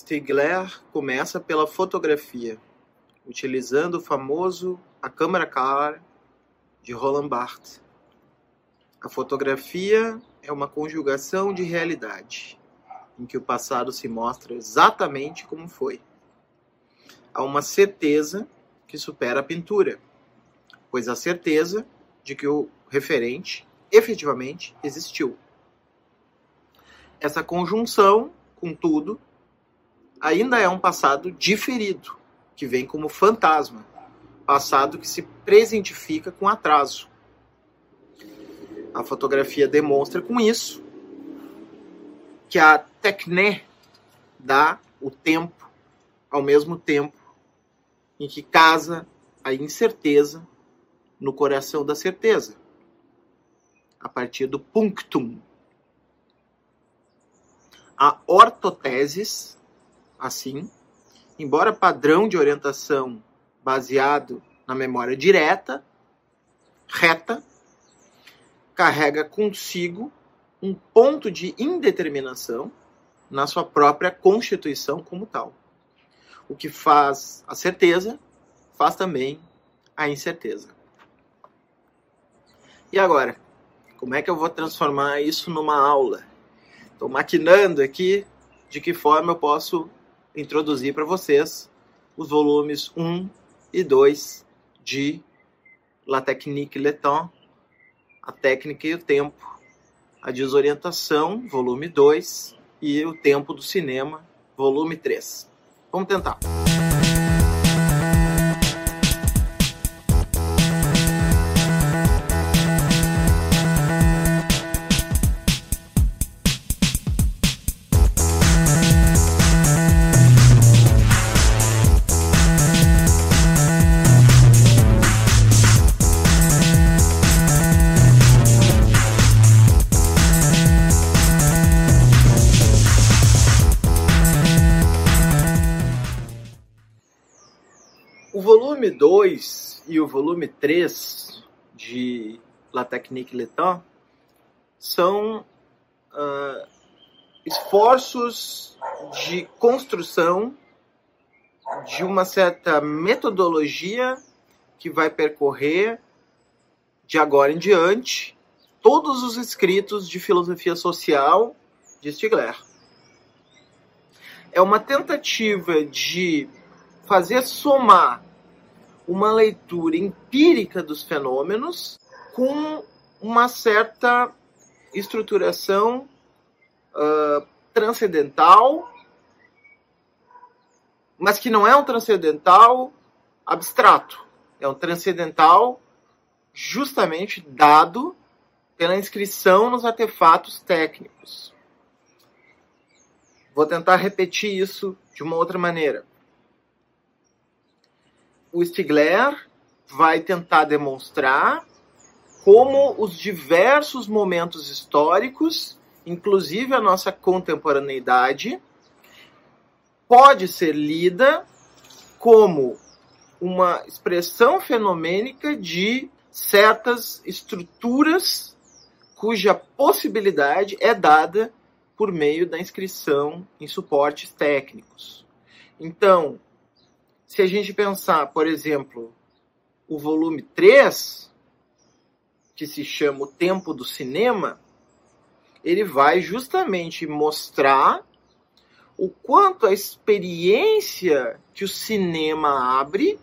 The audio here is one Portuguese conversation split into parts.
Stigler começa pela fotografia, utilizando o famoso a câmera car de Roland Barthes. A fotografia é uma conjugação de realidade, em que o passado se mostra exatamente como foi. Há uma certeza que supera a pintura, pois a certeza de que o referente efetivamente existiu. Essa conjunção, contudo, ainda é um passado diferido, que vem como fantasma, passado que se presentifica com atraso. A fotografia demonstra com isso que a tecné dá o tempo ao mesmo tempo em que casa a incerteza no coração da certeza, a partir do punctum. A ortoteses assim, embora padrão de orientação baseado na memória direta, reta, carrega consigo um ponto de indeterminação na sua própria constituição como tal. O que faz a certeza, faz também a incerteza. E agora? Como é que eu vou transformar isso numa aula? Estou maquinando aqui de que forma eu posso introduzir para vocês os volumes 1 e 2 de La Technique Le Temps, a técnica e o tempo, a desorientação, volume 2, e o tempo do cinema, volume 3. Vamos tentar. Volume 3 de La Technique Letan são uh, esforços de construção de uma certa metodologia que vai percorrer de agora em diante todos os escritos de filosofia social de Stigler. É uma tentativa de fazer somar uma leitura empírica dos fenômenos com uma certa estruturação uh, transcendental, mas que não é um transcendental abstrato, é um transcendental justamente dado pela inscrição nos artefatos técnicos. Vou tentar repetir isso de uma outra maneira o Stigler vai tentar demonstrar como os diversos momentos históricos, inclusive a nossa contemporaneidade, pode ser lida como uma expressão fenomênica de certas estruturas cuja possibilidade é dada por meio da inscrição em suportes técnicos. Então, se a gente pensar, por exemplo, o volume 3, que se chama O Tempo do Cinema, ele vai justamente mostrar o quanto a experiência que o cinema abre,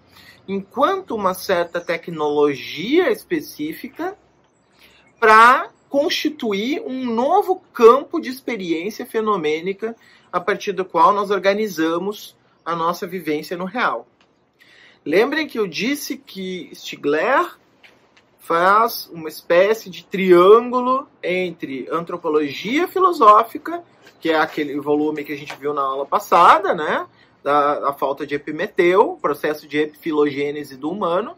enquanto uma certa tecnologia específica, para constituir um novo campo de experiência fenomênica a partir do qual nós organizamos a nossa vivência no real. Lembrem que eu disse que Stigler faz uma espécie de triângulo entre antropologia filosófica, que é aquele volume que a gente viu na aula passada, né? Da, da falta de Epimeteu, processo de epifilogênese do humano,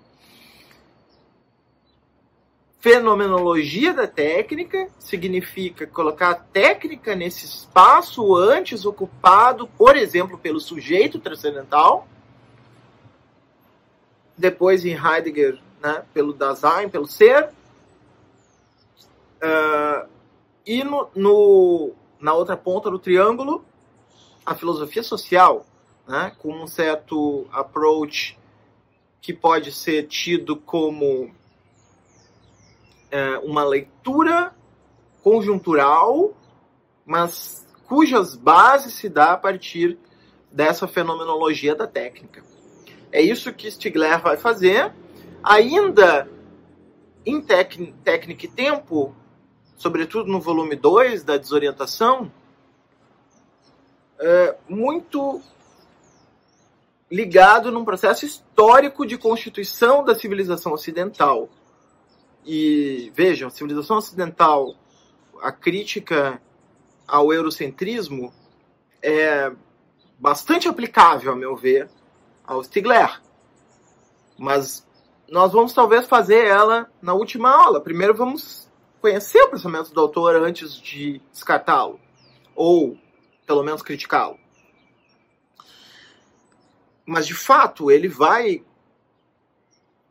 Fenomenologia da técnica significa colocar a técnica nesse espaço antes ocupado, por exemplo, pelo sujeito transcendental. Depois, em Heidegger, né, pelo Dasein, pelo ser. Uh, e no, no, na outra ponta do triângulo, a filosofia social, né, com um certo approach que pode ser tido como é, uma leitura conjuntural, mas cujas bases se dá a partir dessa fenomenologia da técnica. É isso que Stigler vai fazer, ainda em Técnica e Tempo, sobretudo no volume 2 da Desorientação, é muito ligado num processo histórico de constituição da civilização ocidental. E vejam, civilização ocidental, a crítica ao eurocentrismo é bastante aplicável, a meu ver, ao Stigler. Mas nós vamos talvez fazer ela na última aula. Primeiro vamos conhecer o pensamento do autor antes de descartá-lo, ou pelo menos criticá-lo. Mas de fato ele vai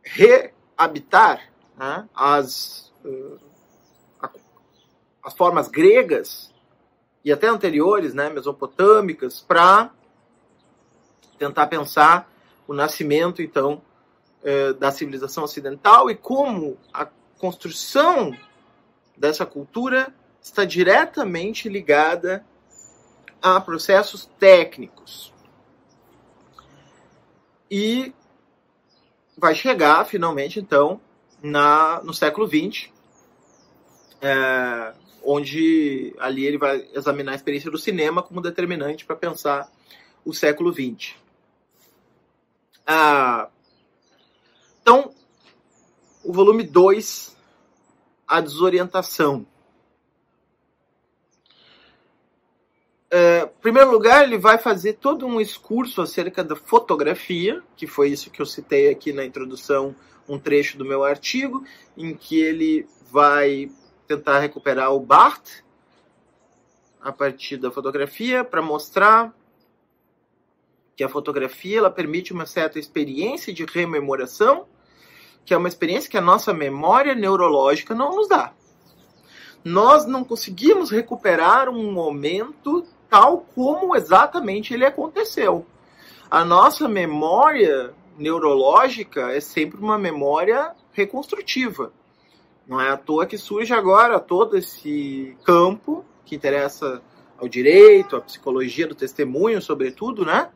reabitar né, as, uh, as formas gregas e até anteriores, né, mesopotâmicas, para tentar pensar o nascimento, então, eh, da civilização ocidental e como a construção dessa cultura está diretamente ligada a processos técnicos. E vai chegar, finalmente, então, na, no século XX, é, onde ali ele vai examinar a experiência do cinema como determinante para pensar o século XX. Ah, então, o volume 2, a desorientação. É, em primeiro lugar, ele vai fazer todo um discurso acerca da fotografia, que foi isso que eu citei aqui na introdução, um trecho do meu artigo, em que ele vai tentar recuperar o Barthes a partir da fotografia para mostrar que a fotografia ela permite uma certa experiência de rememoração, que é uma experiência que a nossa memória neurológica não nos dá. Nós não conseguimos recuperar um momento tal como exatamente ele aconteceu. A nossa memória neurológica é sempre uma memória reconstrutiva. Não é à toa que surge agora todo esse campo que interessa ao direito, à psicologia do testemunho, sobretudo, né?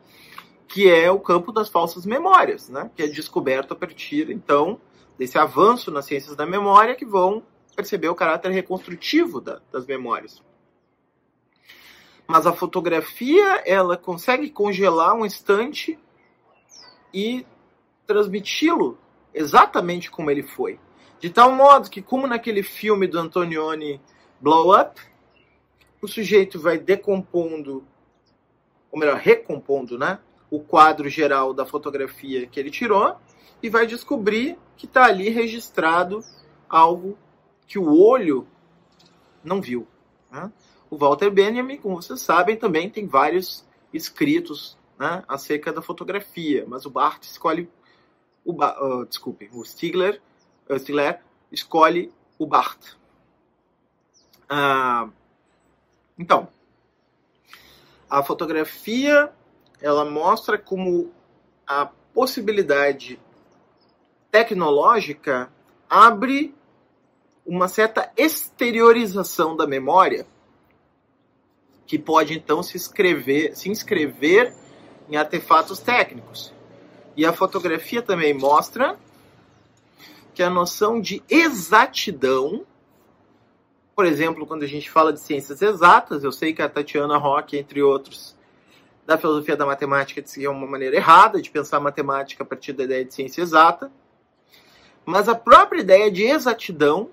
Que é o campo das falsas memórias, né? Que é descoberto a partir, então, desse avanço nas ciências da memória que vão perceber o caráter reconstrutivo da, das memórias. Mas a fotografia, ela consegue congelar um instante e transmiti-lo exatamente como ele foi. De tal modo que, como naquele filme do Antonioni Blow Up, o sujeito vai decompondo, ou melhor, recompondo, né? O quadro geral da fotografia que ele tirou e vai descobrir que está ali registrado algo que o olho não viu. Né? O Walter Benjamin, como vocês sabem, também tem vários escritos né, acerca da fotografia, mas o Barthes escolhe o uh, desculpe, o Stigler Stigler escolhe o Barth. Ah, então, a fotografia ela mostra como a possibilidade tecnológica abre uma certa exteriorização da memória que pode então se escrever, se inscrever em artefatos técnicos. E a fotografia também mostra que a noção de exatidão, por exemplo, quando a gente fala de ciências exatas, eu sei que a Tatiana Rock, entre outros, da filosofia da matemática, diz que é uma maneira errada de pensar a matemática a partir da ideia de ciência exata, mas a própria ideia de exatidão,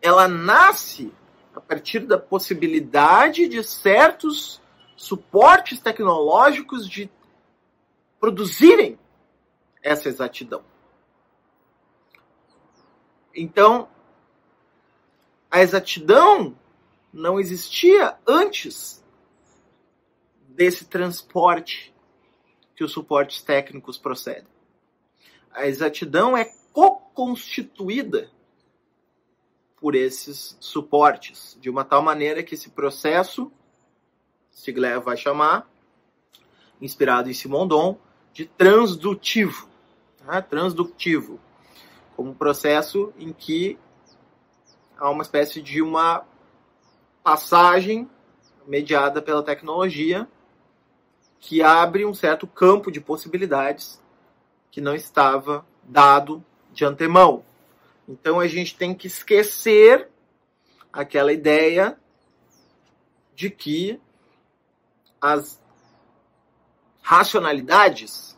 ela nasce a partir da possibilidade de certos suportes tecnológicos de produzirem essa exatidão. Então, a exatidão não existia antes desse transporte que os suportes técnicos procedem. A exatidão é co-constituída por esses suportes, de uma tal maneira que esse processo Stigler vai chamar, inspirado em Simondon, de transdutivo. Tá? Como um processo em que há uma espécie de uma passagem mediada pela tecnologia que abre um certo campo de possibilidades que não estava dado de antemão. Então a gente tem que esquecer aquela ideia de que as racionalidades,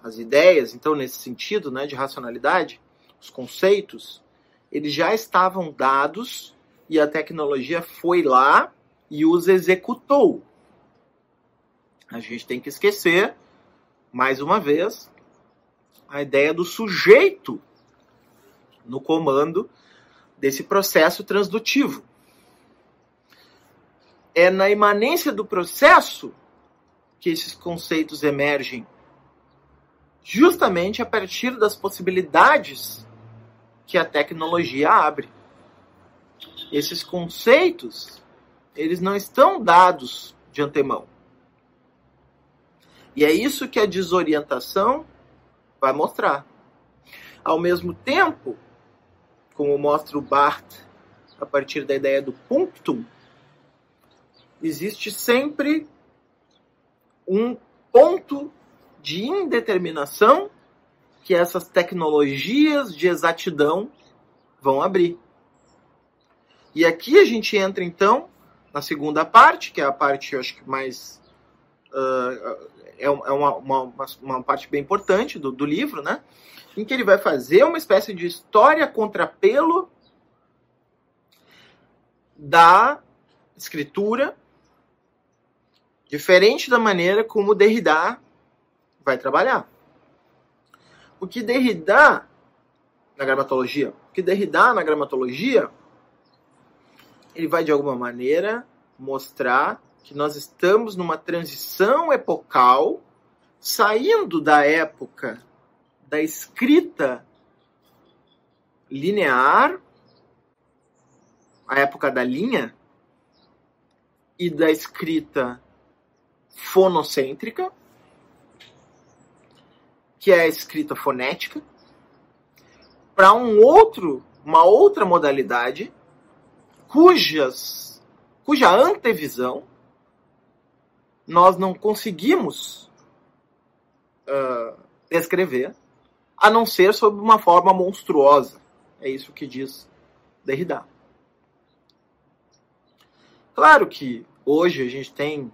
as ideias, então nesse sentido, né, de racionalidade, os conceitos, eles já estavam dados e a tecnologia foi lá e os executou. A gente tem que esquecer, mais uma vez, a ideia do sujeito no comando desse processo transdutivo. É na imanência do processo que esses conceitos emergem, justamente a partir das possibilidades que a tecnologia abre. Esses conceitos, eles não estão dados de antemão. E é isso que a desorientação vai mostrar. Ao mesmo tempo, como mostra o Barth a partir da ideia do punctum, existe sempre um ponto de indeterminação que essas tecnologias de exatidão vão abrir. E aqui a gente entra então na segunda parte, que é a parte, eu acho que mais uh, é, uma, uma, uma, parte bem importante do, do livro, né? Em que ele vai fazer uma espécie de história contrapelo da escritura, diferente da maneira como Derrida vai trabalhar. O que Derrida na gramatologia, o que Derrida na gramatologia, ele vai de alguma maneira mostrar que nós estamos numa transição epocal, saindo da época da escrita linear, a época da linha, e da escrita fonocêntrica, que é a escrita fonética, para um outro, uma outra modalidade cujas cuja antevisão nós não conseguimos uh, descrever, a não ser sob uma forma monstruosa. É isso que diz Derrida. Claro que hoje a gente tem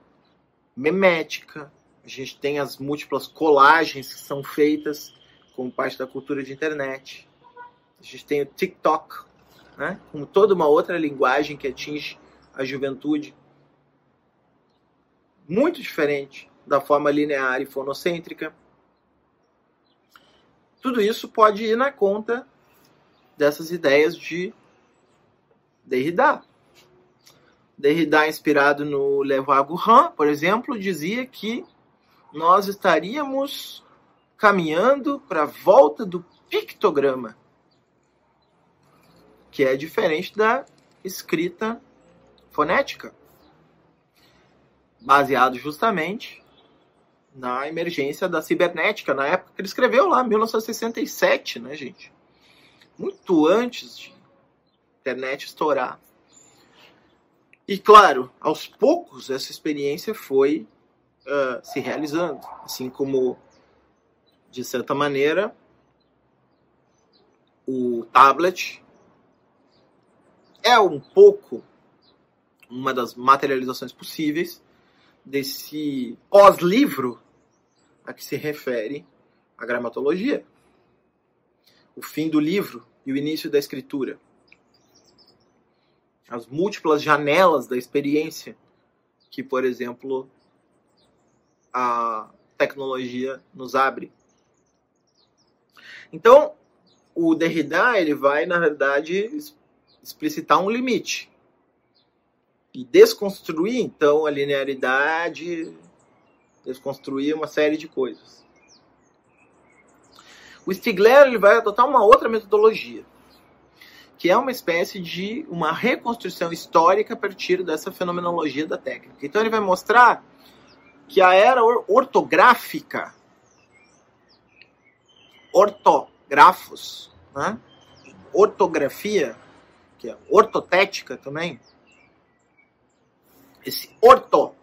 memética, a gente tem as múltiplas colagens que são feitas como parte da cultura de internet. A gente tem o TikTok, né, como toda uma outra linguagem que atinge a juventude muito diferente da forma linear e fonocêntrica. Tudo isso pode ir na conta dessas ideias de Derrida. Derrida, inspirado no Leroy-Gourand, por exemplo, dizia que nós estaríamos caminhando para a volta do pictograma, que é diferente da escrita fonética baseado justamente na emergência da cibernética, na época que ele escreveu lá, 1967, né, gente? Muito antes de internet estourar. E claro, aos poucos essa experiência foi uh, se realizando, assim como, de certa maneira, o tablet é um pouco uma das materializações possíveis desse pós-livro a que se refere a gramatologia. O fim do livro e o início da escritura. As múltiplas janelas da experiência que, por exemplo, a tecnologia nos abre. Então, o Derrida ele vai, na verdade, explicitar um limite e desconstruir então a linearidade, desconstruir uma série de coisas. O Stigler ele vai adotar uma outra metodologia, que é uma espécie de uma reconstrução histórica a partir dessa fenomenologia da técnica. Então ele vai mostrar que a era ortográfica, ortografos, né? ortografia, que é ortotética também, esse orto,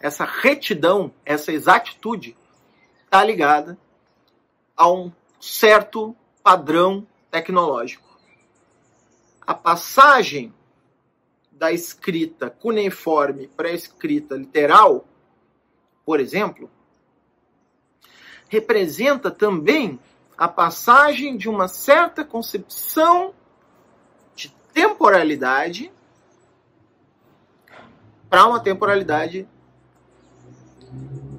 essa retidão, essa exatitude, está ligada a um certo padrão tecnológico. A passagem da escrita cuneiforme para a escrita literal, por exemplo, representa também a passagem de uma certa concepção de temporalidade para uma temporalidade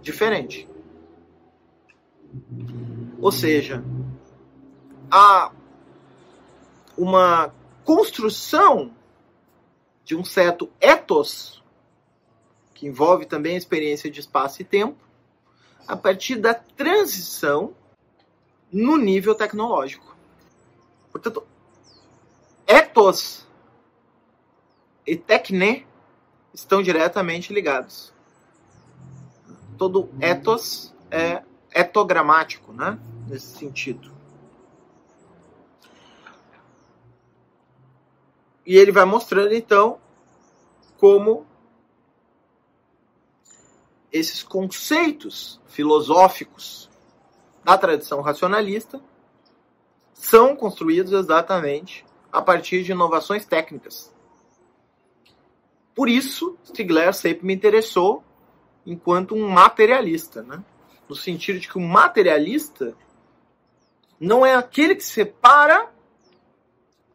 diferente. Ou seja, há uma construção de um certo ethos, que envolve também a experiência de espaço e tempo, a partir da transição no nível tecnológico. Portanto, ethos e tecne estão diretamente ligados. Todo ethos é etogramático, né? Nesse sentido. E ele vai mostrando então como esses conceitos filosóficos da tradição racionalista são construídos exatamente a partir de inovações técnicas. Por isso, Stigler sempre me interessou enquanto um materialista, né? no sentido de que o materialista não é aquele que separa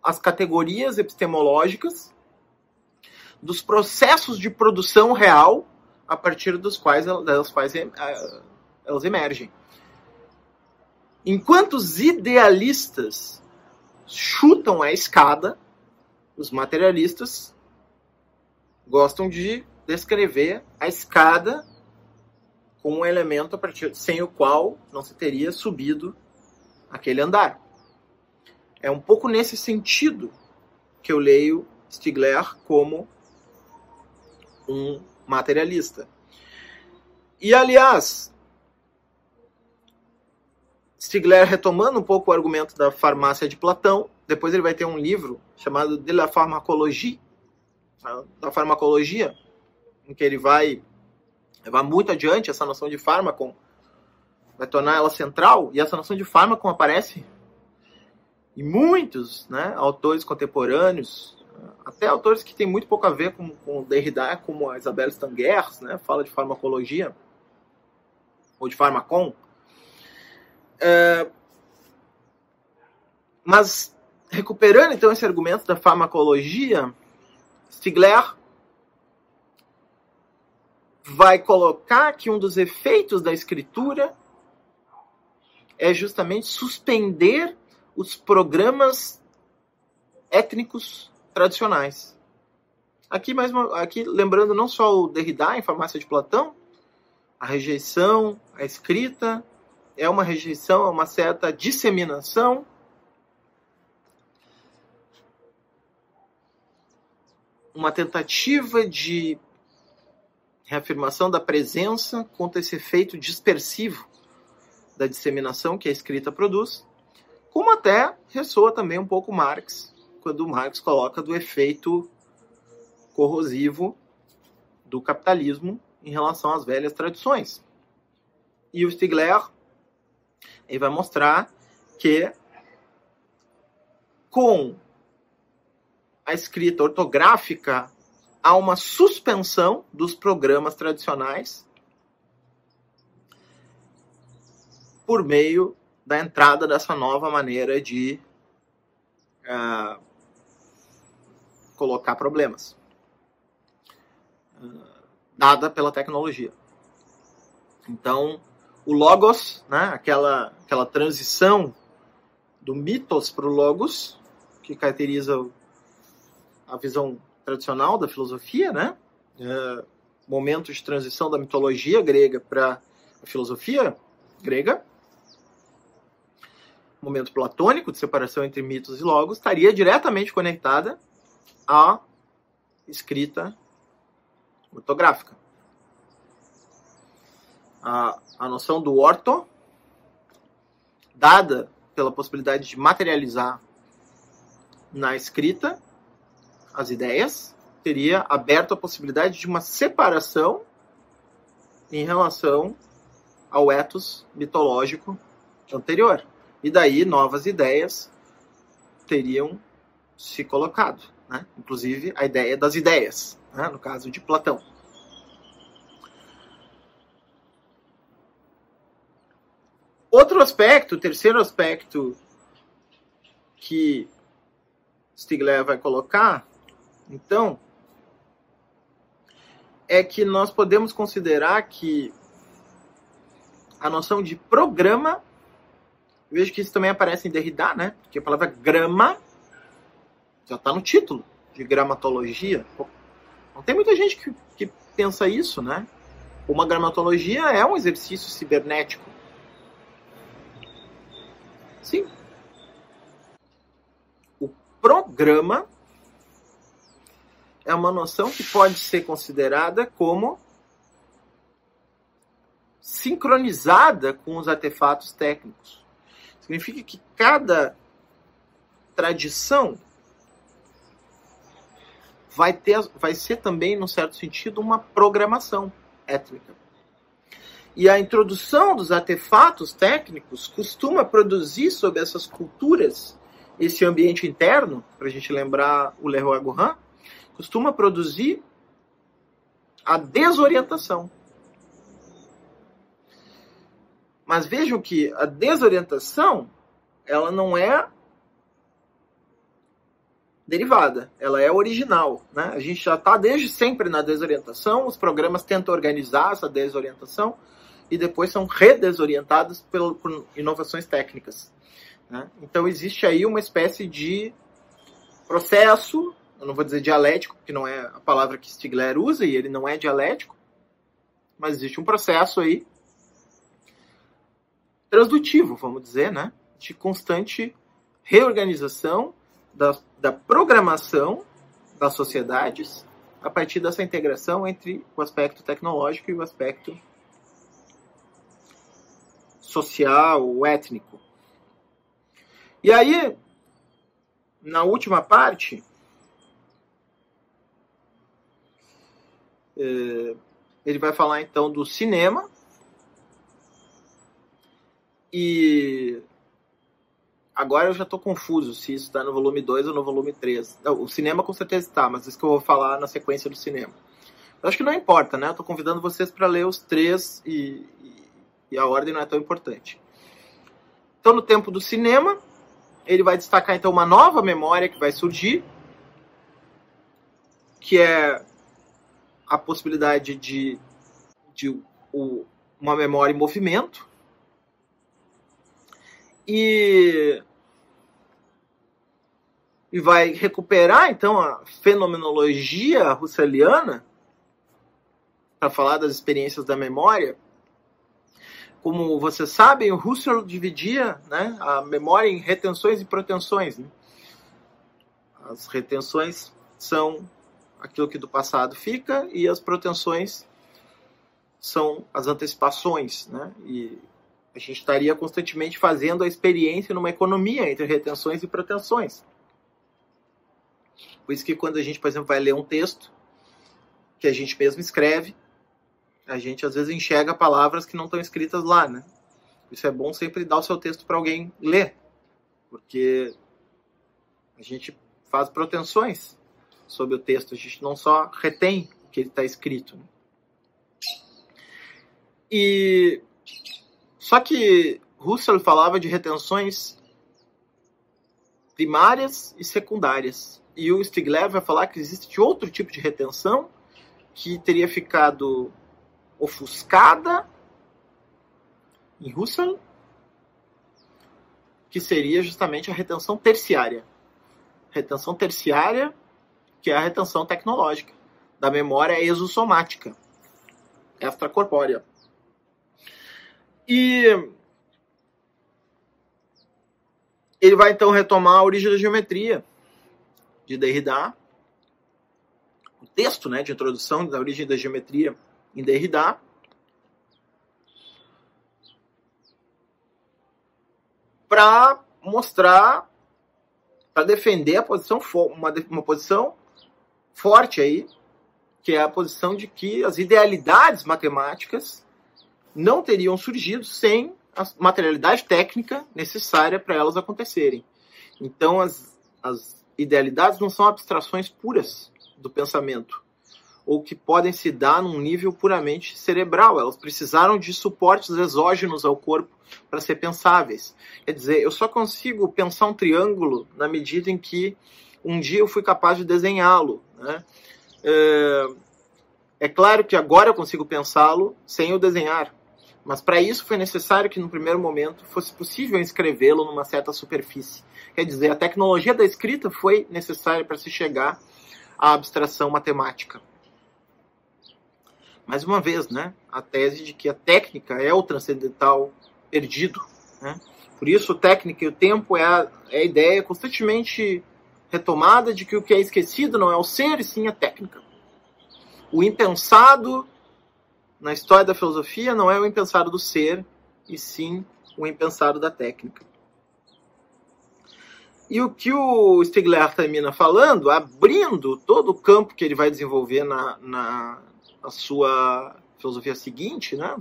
as categorias epistemológicas dos processos de produção real a partir dos quais elas, fazem, elas emergem. Enquanto os idealistas chutam a escada, os materialistas gostam de descrever a escada como um elemento a partir sem o qual não se teria subido aquele andar. É um pouco nesse sentido que eu leio Stigler como um materialista. E aliás, Stigler retomando um pouco o argumento da farmácia de Platão, depois ele vai ter um livro chamado De la pharmacologie, da farmacologia, em que ele vai levar muito adiante essa noção de fármaco, vai tornar ela central, e essa noção de fármaco aparece em muitos né, autores contemporâneos, até autores que têm muito pouco a ver com, com Derrida, como a Isabelle Stangers, né, fala de farmacologia, ou de farmacon. É, mas, recuperando então esse argumento da farmacologia, Stigler vai colocar que um dos efeitos da escritura é justamente suspender os programas étnicos tradicionais. Aqui, mais uma, aqui lembrando não só o Derrida em Farmácia de Platão, a rejeição, a escrita, é uma rejeição, é uma certa disseminação. Uma tentativa de reafirmação da presença contra esse efeito dispersivo da disseminação que a escrita produz, como até ressoa também um pouco Marx, quando Marx coloca do efeito corrosivo do capitalismo em relação às velhas tradições. E o Stigler ele vai mostrar que com a escrita ortográfica há uma suspensão dos programas tradicionais por meio da entrada dessa nova maneira de uh, colocar problemas, uh, dada pela tecnologia. Então, o logos, né, aquela, aquela transição do mitos para o logos, que caracteriza a visão tradicional da filosofia, né? É, momento de transição da mitologia grega para a filosofia grega. Momento platônico de separação entre mitos e logos, estaria diretamente conectada à escrita ortográfica. A, a noção do orto, dada pela possibilidade de materializar na escrita as ideias, teria aberto a possibilidade de uma separação em relação ao ethos mitológico anterior. E daí novas ideias teriam se colocado, né? inclusive a ideia das ideias, né? no caso de Platão. Outro aspecto, terceiro aspecto que Stigler vai colocar, então, é que nós podemos considerar que a noção de programa Vejo que isso também aparece em Derrida, né? Porque a palavra grama já está no título de gramatologia. Não tem muita gente que, que pensa isso, né? Uma gramatologia é um exercício cibernético. Sim. O programa é uma noção que pode ser considerada como sincronizada com os artefatos técnicos. Significa que cada tradição vai, ter, vai ser também, num certo sentido, uma programação étnica. E a introdução dos artefatos técnicos costuma produzir sobre essas culturas esse ambiente interno, para a gente lembrar o Leroy Gohan, costuma produzir a desorientação. Mas vejam que a desorientação, ela não é derivada, ela é original. Né? A gente já está desde sempre na desorientação, os programas tentam organizar essa desorientação e depois são redesorientados por, inovações técnicas. Né? Então existe aí uma espécie de processo, eu não vou dizer dialético, porque não é a palavra que Stigler usa e ele não é dialético, mas existe um processo aí transdutivo, vamos dizer, né? de constante reorganização da, da programação das sociedades a partir dessa integração entre o aspecto tecnológico e o aspecto social, étnico. E aí, na última parte, eh, ele vai falar então do cinema e agora eu já estou confuso se isso está no volume 2 ou no volume 3. Não, o cinema com certeza está, mas isso que eu vou falar na sequência do cinema. Eu acho que não importa, né? Eu estou convidando vocês para ler os três e, e, e a ordem não é tão importante. Então, no tempo do cinema, ele vai destacar então uma nova memória que vai surgir, que é a possibilidade de, de o, uma memória em movimento, e e vai recuperar então a fenomenologia russeliana para falar das experiências da memória. Como vocês sabem, o Husserl dividia né, a memória em retenções e protensões. Né? As retenções são aquilo que do passado fica e as protensões são as antecipações. Né? E a gente estaria constantemente fazendo a experiência numa economia entre retenções e pretensões. Por isso que quando a gente, por exemplo, vai ler um texto que a gente mesmo escreve, a gente às vezes enxerga palavras que não estão escritas lá, né? Isso é bom sempre dar o seu texto para alguém ler, porque a gente faz pretensões sobre o texto, a gente não só retém o que está escrito. Né? E só que Husserl falava de retenções primárias e secundárias. E o Stigler vai falar que existe outro tipo de retenção que teria ficado ofuscada em Husserl, que seria justamente a retenção terciária. Retenção terciária, que é a retenção tecnológica, da memória exossomática, extracorpórea. E ele vai então retomar a origem da geometria de Derrida, o texto né, de introdução da origem da geometria em Derrida, para mostrar, para defender a posição uma, uma posição forte aí, que é a posição de que as idealidades matemáticas não teriam surgido sem a materialidade técnica necessária para elas acontecerem. Então, as, as idealidades não são abstrações puras do pensamento, ou que podem se dar num nível puramente cerebral. Elas precisaram de suportes exógenos ao corpo para ser pensáveis. Quer dizer, eu só consigo pensar um triângulo na medida em que um dia eu fui capaz de desenhá-lo. Né? É, é claro que agora eu consigo pensá-lo sem eu desenhar. Mas para isso foi necessário que no primeiro momento fosse possível escrevê-lo numa certa superfície. Quer dizer, a tecnologia da escrita foi necessária para se chegar à abstração matemática. Mais uma vez, né, a tese de que a técnica é o transcendental perdido. Né? Por isso, técnica e o tempo é a, é a ideia constantemente retomada de que o que é esquecido não é o ser, e sim a técnica. O impensado na história da filosofia não é o impensado do ser, e sim o impensado da técnica. E o que o Stigler termina falando, abrindo todo o campo que ele vai desenvolver na, na, na sua filosofia seguinte, né?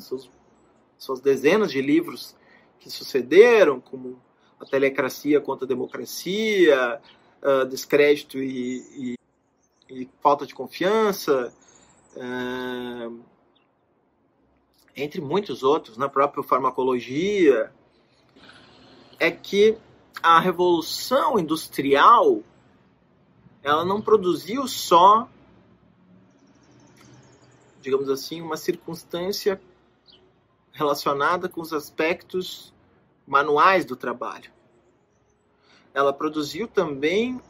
Suas dezenas de livros que sucederam, como a telecracia contra a democracia, uh, descrédito e, e, e, falta de confiança, uh, entre muitos outros, na própria farmacologia, é que a revolução industrial ela não produziu só, digamos assim, uma circunstância relacionada com os aspectos manuais do trabalho. Ela produziu também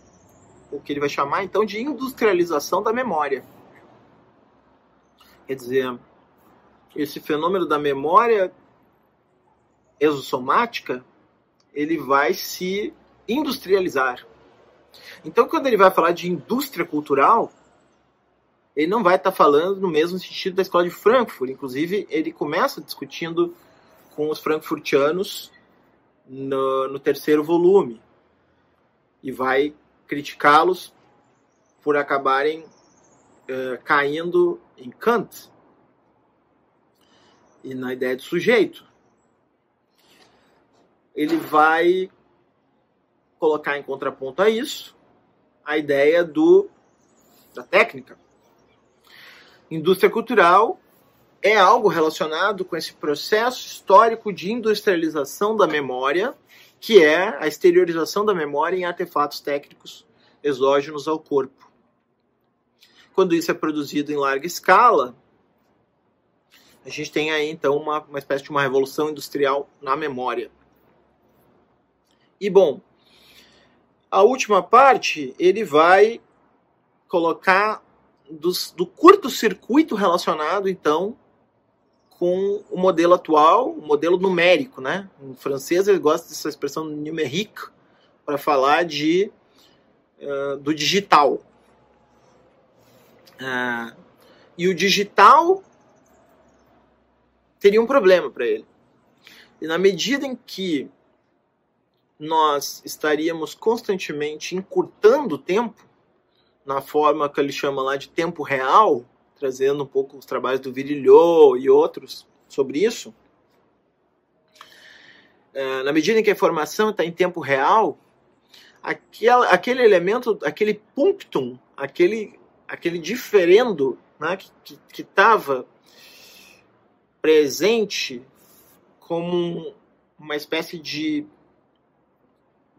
o que ele vai chamar então de industrialização da memória. Quer dizer, esse fenômeno da memória exossomática, ele vai se industrializar. Então, quando ele vai falar de indústria cultural, ele não vai estar falando no mesmo sentido da escola de Frankfurt. Inclusive, ele começa discutindo com os frankfurtianos no, no terceiro volume e vai criticá-los por acabarem uh, caindo em Kant e na ideia de sujeito. Ele vai colocar em contraponto a isso a ideia do da técnica. Indústria cultural é algo relacionado com esse processo histórico de industrialização da memória, que é a exteriorização da memória em artefatos técnicos exógenos ao corpo. Quando isso é produzido em larga escala, a gente tem aí então uma, uma espécie de uma revolução industrial na memória. E bom, a última parte ele vai colocar dos, do curto-circuito relacionado então com o modelo atual, o modelo numérico, né? Em francês ele gosta dessa expressão numérique para falar de uh, do digital. Uh, e o digital teria um problema para ele. E na medida em que nós estaríamos constantemente encurtando o tempo, na forma que ele chama lá de tempo real, trazendo um pouco os trabalhos do Virilhot e outros sobre isso, é, na medida em que a informação está em tempo real, aquele, aquele elemento, aquele punctum, aquele, aquele diferendo né, que estava presente como uma espécie de,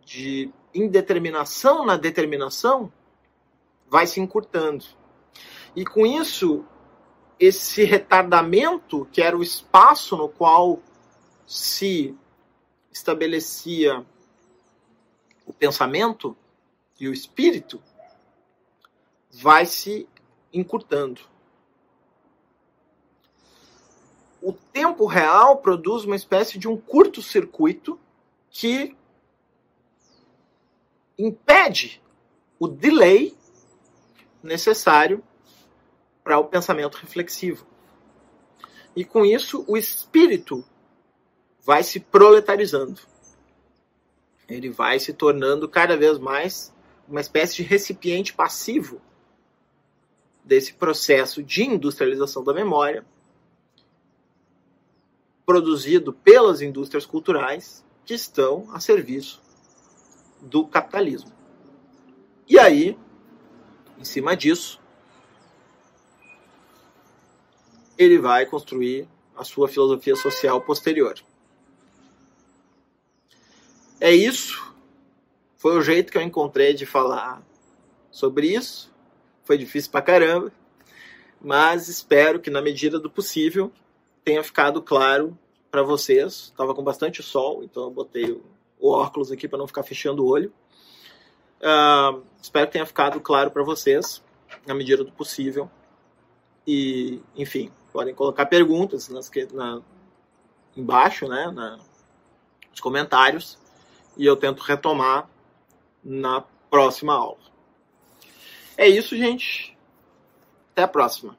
de indeterminação na determinação, vai se encurtando. E com isso, esse retardamento, que era o espaço no qual se estabelecia o pensamento e o espírito, vai se encurtando o tempo real produz uma espécie de um curto-circuito que impede o delay necessário para o pensamento reflexivo. E com isso, o espírito vai se proletarizando. Ele vai se tornando cada vez mais uma espécie de recipiente passivo desse processo de industrialização da memória, produzido pelas indústrias culturais que estão a serviço do capitalismo. E aí, em cima disso, ele vai construir a sua filosofia social posterior. É isso. Foi o jeito que eu encontrei de falar sobre isso. Foi difícil pra caramba, mas espero que na medida do possível tenha ficado claro para vocês. Estava com bastante sol, então eu botei o, óculos aqui para não ficar fechando o olho. Uh, espero que tenha ficado claro para vocês, na medida do possível. E, enfim, podem colocar perguntas nas, na, embaixo, né, na, nos comentários, e eu tento retomar na próxima aula. É isso, gente. Até a próxima.